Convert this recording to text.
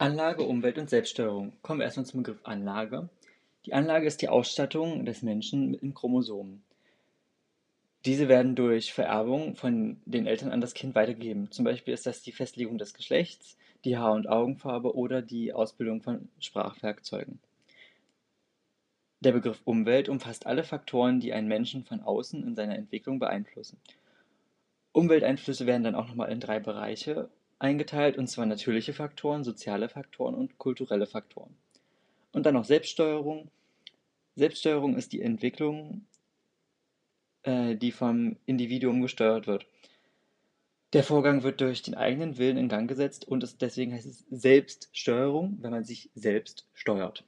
Anlage, Umwelt und Selbststeuerung. Kommen wir erstmal zum Begriff Anlage. Die Anlage ist die Ausstattung des Menschen mit den Chromosomen. Diese werden durch Vererbung von den Eltern an das Kind weitergegeben. Zum Beispiel ist das die Festlegung des Geschlechts, die Haar- und Augenfarbe oder die Ausbildung von Sprachwerkzeugen. Der Begriff Umwelt umfasst alle Faktoren, die einen Menschen von außen in seiner Entwicklung beeinflussen. Umwelteinflüsse werden dann auch nochmal in drei Bereiche eingeteilt, und zwar natürliche Faktoren, soziale Faktoren und kulturelle Faktoren. Und dann noch Selbststeuerung. Selbststeuerung ist die Entwicklung, äh, die vom Individuum gesteuert wird. Der Vorgang wird durch den eigenen Willen in Gang gesetzt und ist, deswegen heißt es Selbststeuerung, wenn man sich selbst steuert.